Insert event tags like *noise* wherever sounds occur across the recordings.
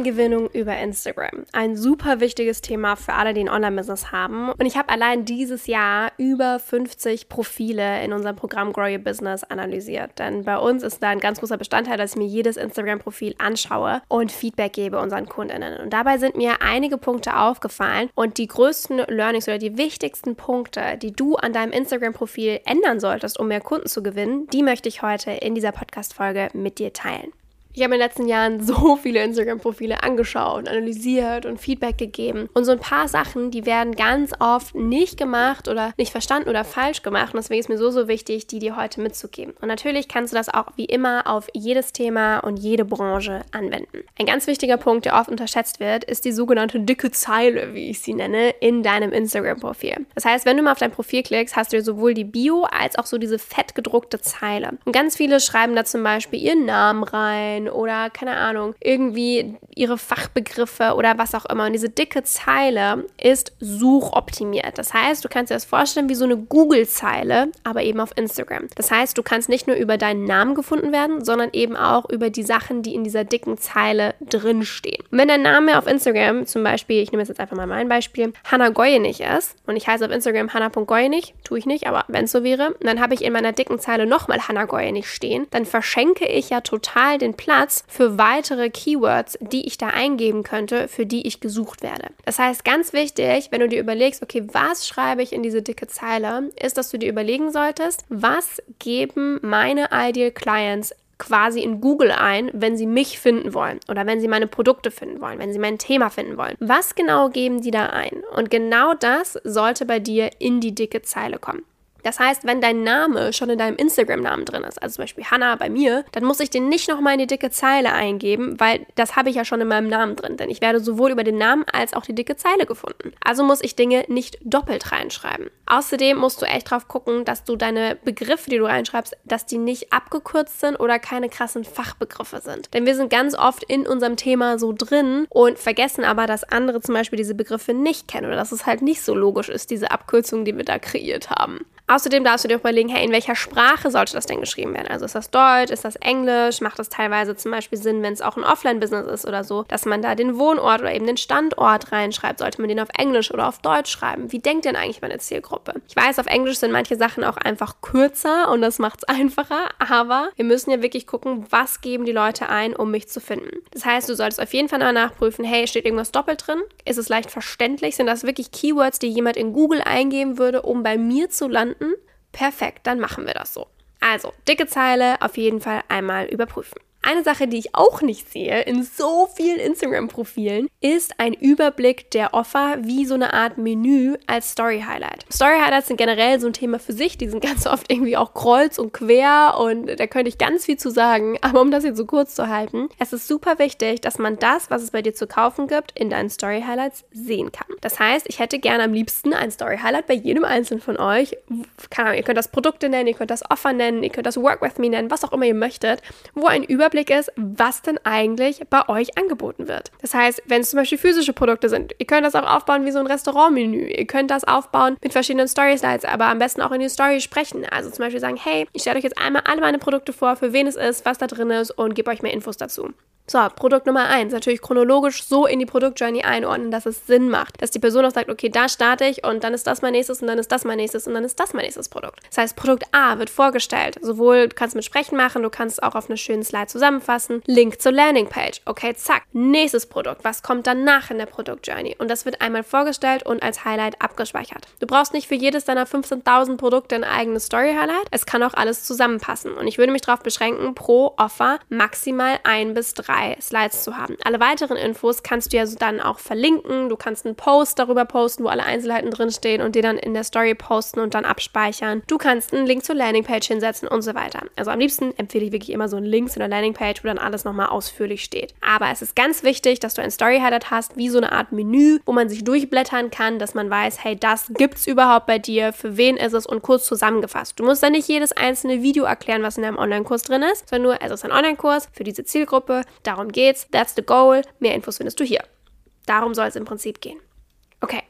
Kundengewinnung über Instagram. Ein super wichtiges Thema für alle, die ein Online-Business haben. Und ich habe allein dieses Jahr über 50 Profile in unserem Programm Grow Your Business analysiert. Denn bei uns ist da ein ganz großer Bestandteil, dass ich mir jedes Instagram-Profil anschaue und Feedback gebe unseren Kundinnen. Und dabei sind mir einige Punkte aufgefallen und die größten Learnings oder die wichtigsten Punkte, die du an deinem Instagram-Profil ändern solltest, um mehr Kunden zu gewinnen, die möchte ich heute in dieser Podcast-Folge mit dir teilen. Ich habe in den letzten Jahren so *laughs* viele Instagram-Profile angeschaut, analysiert und Feedback gegeben. Und so ein paar Sachen, die werden ganz oft nicht gemacht oder nicht verstanden oder falsch gemacht. Und deswegen ist mir so, so wichtig, die dir heute mitzugeben. Und natürlich kannst du das auch wie immer auf jedes Thema und jede Branche anwenden. Ein ganz wichtiger Punkt, der oft unterschätzt wird, ist die sogenannte dicke Zeile, wie ich sie nenne, in deinem Instagram-Profil. Das heißt, wenn du mal auf dein Profil klickst, hast du sowohl die Bio als auch so diese fett gedruckte Zeile. Und ganz viele schreiben da zum Beispiel ihren Namen rein sein oder keine Ahnung, irgendwie ihre Fachbegriffe oder was auch immer. Und diese dicke Zeile ist suchoptimiert. Das heißt, du kannst dir das vorstellen wie so eine Google-Zeile, aber eben auf Instagram. Das heißt, du kannst nicht nur über deinen Namen gefunden werden, sondern eben auch über die Sachen, die in dieser dicken Zeile drinstehen. Und wenn dein Name auf Instagram zum Beispiel, ich nehme jetzt einfach mal mein Beispiel, Hannah Goyenich ist und ich heiße auf Instagram Hannah.goyenich, tue ich nicht, aber wenn es so wäre, dann habe ich in meiner dicken Zeile nochmal Hannah Goyenich stehen, dann verschenke ich ja total den Platz Platz für weitere Keywords, die ich da eingeben könnte, für die ich gesucht werde. Das heißt, ganz wichtig, wenn du dir überlegst, okay, was schreibe ich in diese dicke Zeile, ist, dass du dir überlegen solltest, was geben meine Ideal Clients quasi in Google ein, wenn sie mich finden wollen oder wenn sie meine Produkte finden wollen, wenn sie mein Thema finden wollen. Was genau geben die da ein? Und genau das sollte bei dir in die dicke Zeile kommen. Das heißt, wenn dein Name schon in deinem Instagram-Namen drin ist, also zum Beispiel Hannah bei mir, dann muss ich den nicht nochmal in die dicke Zeile eingeben, weil das habe ich ja schon in meinem Namen drin. Denn ich werde sowohl über den Namen als auch die dicke Zeile gefunden. Also muss ich Dinge nicht doppelt reinschreiben. Außerdem musst du echt drauf gucken, dass du deine Begriffe, die du reinschreibst, dass die nicht abgekürzt sind oder keine krassen Fachbegriffe sind. Denn wir sind ganz oft in unserem Thema so drin und vergessen aber, dass andere zum Beispiel diese Begriffe nicht kennen oder dass es halt nicht so logisch ist, diese Abkürzung, die wir da kreiert haben. Außerdem darfst du dir auch überlegen, hey, in welcher Sprache sollte das denn geschrieben werden? Also ist das Deutsch, ist das Englisch? Macht das teilweise zum Beispiel Sinn, wenn es auch ein Offline-Business ist oder so, dass man da den Wohnort oder eben den Standort reinschreibt? Sollte man den auf Englisch oder auf Deutsch schreiben? Wie denkt denn eigentlich meine Zielgruppe? Ich weiß, auf Englisch sind manche Sachen auch einfach kürzer und das macht es einfacher, aber wir müssen ja wirklich gucken, was geben die Leute ein, um mich zu finden. Das heißt, du solltest auf jeden Fall nachprüfen, hey, steht irgendwas doppelt drin? Ist es leicht verständlich? Sind das wirklich Keywords, die jemand in Google eingeben würde, um bei mir zu landen? Perfekt, dann machen wir das so. Also, dicke Zeile auf jeden Fall einmal überprüfen. Eine Sache, die ich auch nicht sehe in so vielen Instagram-Profilen, ist ein Überblick der Offer wie so eine Art Menü als Story-Highlight. Story-Highlights sind generell so ein Thema für sich. Die sind *laughs* ganz oft irgendwie auch kreuz und quer und da könnte ich ganz viel zu sagen. Aber um das jetzt so kurz zu halten, es ist super wichtig, dass man das, was es bei dir zu kaufen gibt, in deinen Story-Highlights sehen kann. Das heißt, ich hätte gerne am liebsten ein Story-Highlight bei jedem einzelnen von euch. Keine Ahnung, ihr könnt das Produkte nennen, ihr könnt das Offer nennen, ihr könnt das Work with me nennen, was auch immer ihr möchtet, wo ein Überblick Überblick ist, was denn eigentlich bei euch angeboten wird. Das heißt, wenn es zum Beispiel physische Produkte sind, ihr könnt das auch aufbauen wie so ein Restaurantmenü. Ihr könnt das aufbauen mit verschiedenen Story-Slides, aber am besten auch in die Story sprechen. Also zum Beispiel sagen, hey, ich stelle euch jetzt einmal alle meine Produkte vor, für wen es ist, was da drin ist und gebe euch mehr Infos dazu. So, Produkt Nummer eins, natürlich chronologisch so in die Produktjourney einordnen, dass es Sinn macht. Dass die Person auch sagt, okay, da starte ich und dann ist das mein nächstes und dann ist das mein nächstes und dann ist das mein nächstes Produkt. Das heißt, Produkt A wird vorgestellt. Sowohl, du kannst mit Sprechen machen, du kannst auch auf einer schönen Slide zusammenfassen. Link zur Landingpage. Okay, zack. Nächstes Produkt. Was kommt danach in der Produktjourney? Und das wird einmal vorgestellt und als Highlight abgespeichert. Du brauchst nicht für jedes deiner 15.000 Produkte ein eigenes Story-Highlight. Es kann auch alles zusammenpassen. Und ich würde mich darauf beschränken, pro Offer maximal ein bis drei zwei Slides zu haben. Alle weiteren Infos kannst du ja dann auch verlinken. Du kannst einen Post darüber posten, wo alle Einzelheiten drinstehen und den dann in der Story posten und dann abspeichern. Du kannst einen Link zur Landingpage hinsetzen und so weiter. Also am liebsten empfehle ich wirklich immer so einen Link zu einer Landingpage, wo dann alles nochmal ausführlich steht. Aber es ist ganz wichtig, dass du ein Story Highlight hast, wie so eine Art Menü, wo man sich durchblättern kann, dass man weiß, hey, das gibt's überhaupt bei dir, für wen ist es und kurz zusammengefasst. Du musst dann nicht jedes einzelne Video erklären, was in deinem Online-Kurs drin ist, sondern nur, es ist ein Online-Kurs für diese Zielgruppe, darum geht's, that's the goal, mehr Infos findest du hier. Darum soll es im Prinzip gehen. Okay.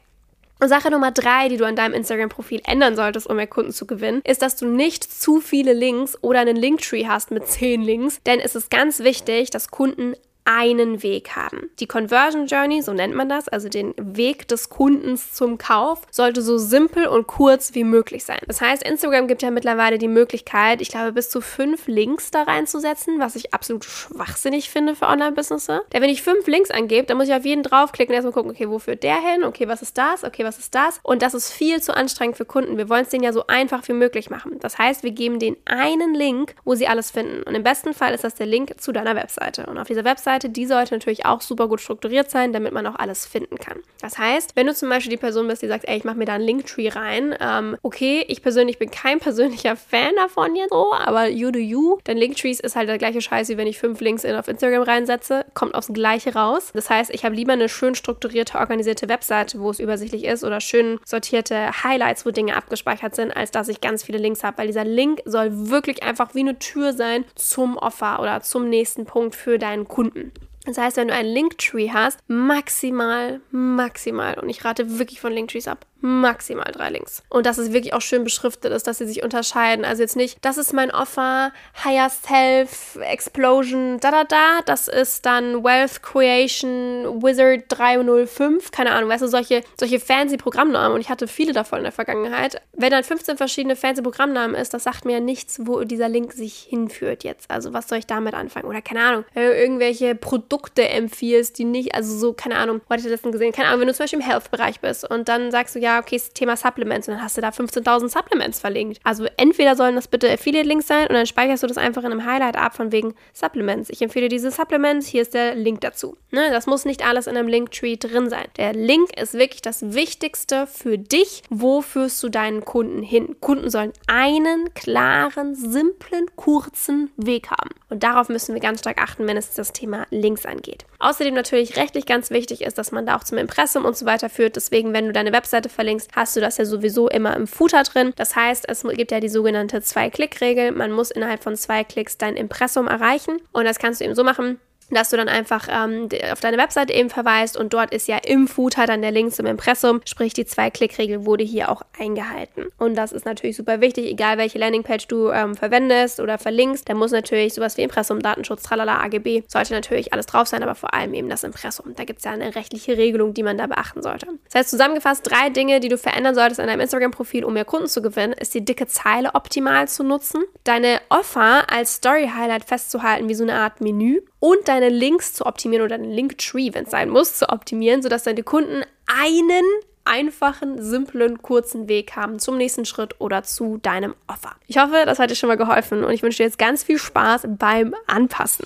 Und Sache Nummer drei, die du an deinem Instagram-Profil ändern solltest, um mehr Kunden zu gewinnen, ist, dass du nicht zu viele Links oder einen Linktree hast mit zehn Links. Denn es ist ganz wichtig, dass Kunden einen Weg haben. Die Conversion Journey, so nennt man das, also den Weg des Kundens zum Kauf, sollte so simpel und kurz wie möglich sein. Das heißt, Instagram gibt ja mittlerweile die Möglichkeit, ich glaube, bis zu fünf Links da reinzusetzen, was ich absolut schwachsinnig finde für Online-Businesses. Denn wenn ich fünf Links angebe, dann muss ich auf jeden draufklicken und erstmal gucken, okay, wo führt der hin? Okay, was ist das? Okay, was ist das? Und das ist viel zu anstrengend für Kunden. Wir wollen es denen ja so einfach wie möglich machen. Das heißt, wir geben denen einen Link, wo sie alles finden. Und im besten Fall ist das der Link zu deiner Webseite. Und auf dieser Webseite Webseite, die sollte natürlich auch super gut strukturiert sein, damit man auch alles finden kann. Das heißt, wenn du zum Beispiel die Person bist, die sagt, ey, ich mache mir da einen Linktree rein, ähm, okay, ich persönlich bin kein *laughs* persönlicher Fan davon jetzt so, aber you do you. Denn Linktrees ist halt der gleiche Scheiß, wie wenn ich fünf Links in auf Instagram reinsetze, kommt aufs Gleiche raus. Das heißt, ich habe lieber eine schön strukturierte, organisierte Webseite, wo es übersichtlich ist oder schön sortierte Highlights, wo Dinge abgespeichert sind, als dass ich ganz viele Links habe, weil dieser Link soll wirklich einfach wie eine Tür sein zum Offer oder zum nächsten Punkt für deinen Kunden. Das heißt, wenn du einen Linktree hast, maximal, maximal, und ich rate wirklich von Linktrees ab, maximal drei Links. Und dass es wirklich auch schön beschriftet ist, dass sie sich unterscheiden. Also jetzt nicht, das ist mein Offer, Higher Self, Explosion, da da da. Das ist dann Wealth Creation Wizard 305. Keine Ahnung, weißt du, solche, solche fancy Programmnamen. Und ich hatte viele davon in der Vergangenheit. Wenn dann 15 verschiedene fancy Programmnamen ist, das sagt mir ja nichts, wo dieser Link sich hinführt jetzt. Also was soll ich damit anfangen? Oder keine Ahnung, wenn du irgendwelche Produkte empfiehlst, die nicht, also so, keine Ahnung, wo hatte ich das denn gesehen? Keine Ahnung, wenn du zum Beispiel im Health-Bereich bist und dann sagst du, ja, ja, okay, das Thema Supplements und dann hast du da 15.000 Supplements verlinkt. Also entweder sollen das bitte Affiliate-Links sein und dann speicherst du das einfach in einem Highlight ab von wegen Supplements. Ich empfehle diese Supplements, hier ist der Link dazu. Ne, das muss nicht alles in einem Linktree drin sein. Der Link ist wirklich das Wichtigste für dich. Wo führst du deinen Kunden hin? Kunden sollen einen klaren, simplen, kurzen Weg haben. Und darauf müssen wir ganz stark achten, wenn es das Thema Links angeht. Außerdem natürlich rechtlich ganz wichtig ist, dass man da auch zum Impressum und so weiter führt. Deswegen, wenn du deine Webseite verlinkst, hast du das ja sowieso immer im Footer drin. Das heißt, es gibt ja die sogenannte Zwei-Klick-Regel. Man muss innerhalb von zwei Klicks dein Impressum erreichen. Und das kannst du eben so machen, dass du dann einfach ähm, auf deine Webseite eben verweist und dort ist ja im Footer dann der Link zum Impressum, sprich die Zwei-Klick-Regel wurde hier auch eingehalten. Und das ist natürlich super wichtig, egal welche Landingpage du ähm, verwendest oder verlinkst, da muss natürlich sowas wie Impressum, Datenschutz, tralala, AGB, sollte natürlich alles drauf sein, aber vor allem eben das Impressum. Da gibt es ja eine rechtliche Regelung, die man da beachten sollte. Das heißt zusammengefasst, drei Dinge, die du verändern solltest an deinem Instagram-Profil, um mehr Kunden zu gewinnen, ist die dicke Zeile optimal zu nutzen, deine Offer als Story-Highlight festzuhalten wie so eine Art Menü und deine Links zu optimieren oder deinen Linktree, wenn es sein muss, zu optimieren, sodass deine Kunden einen einfachen, simplen, kurzen Weg haben zum nächsten Schritt oder zu deinem Offer. Ich hoffe, das hat dir schon mal geholfen und ich wünsche dir jetzt ganz viel Spaß beim Anpassen.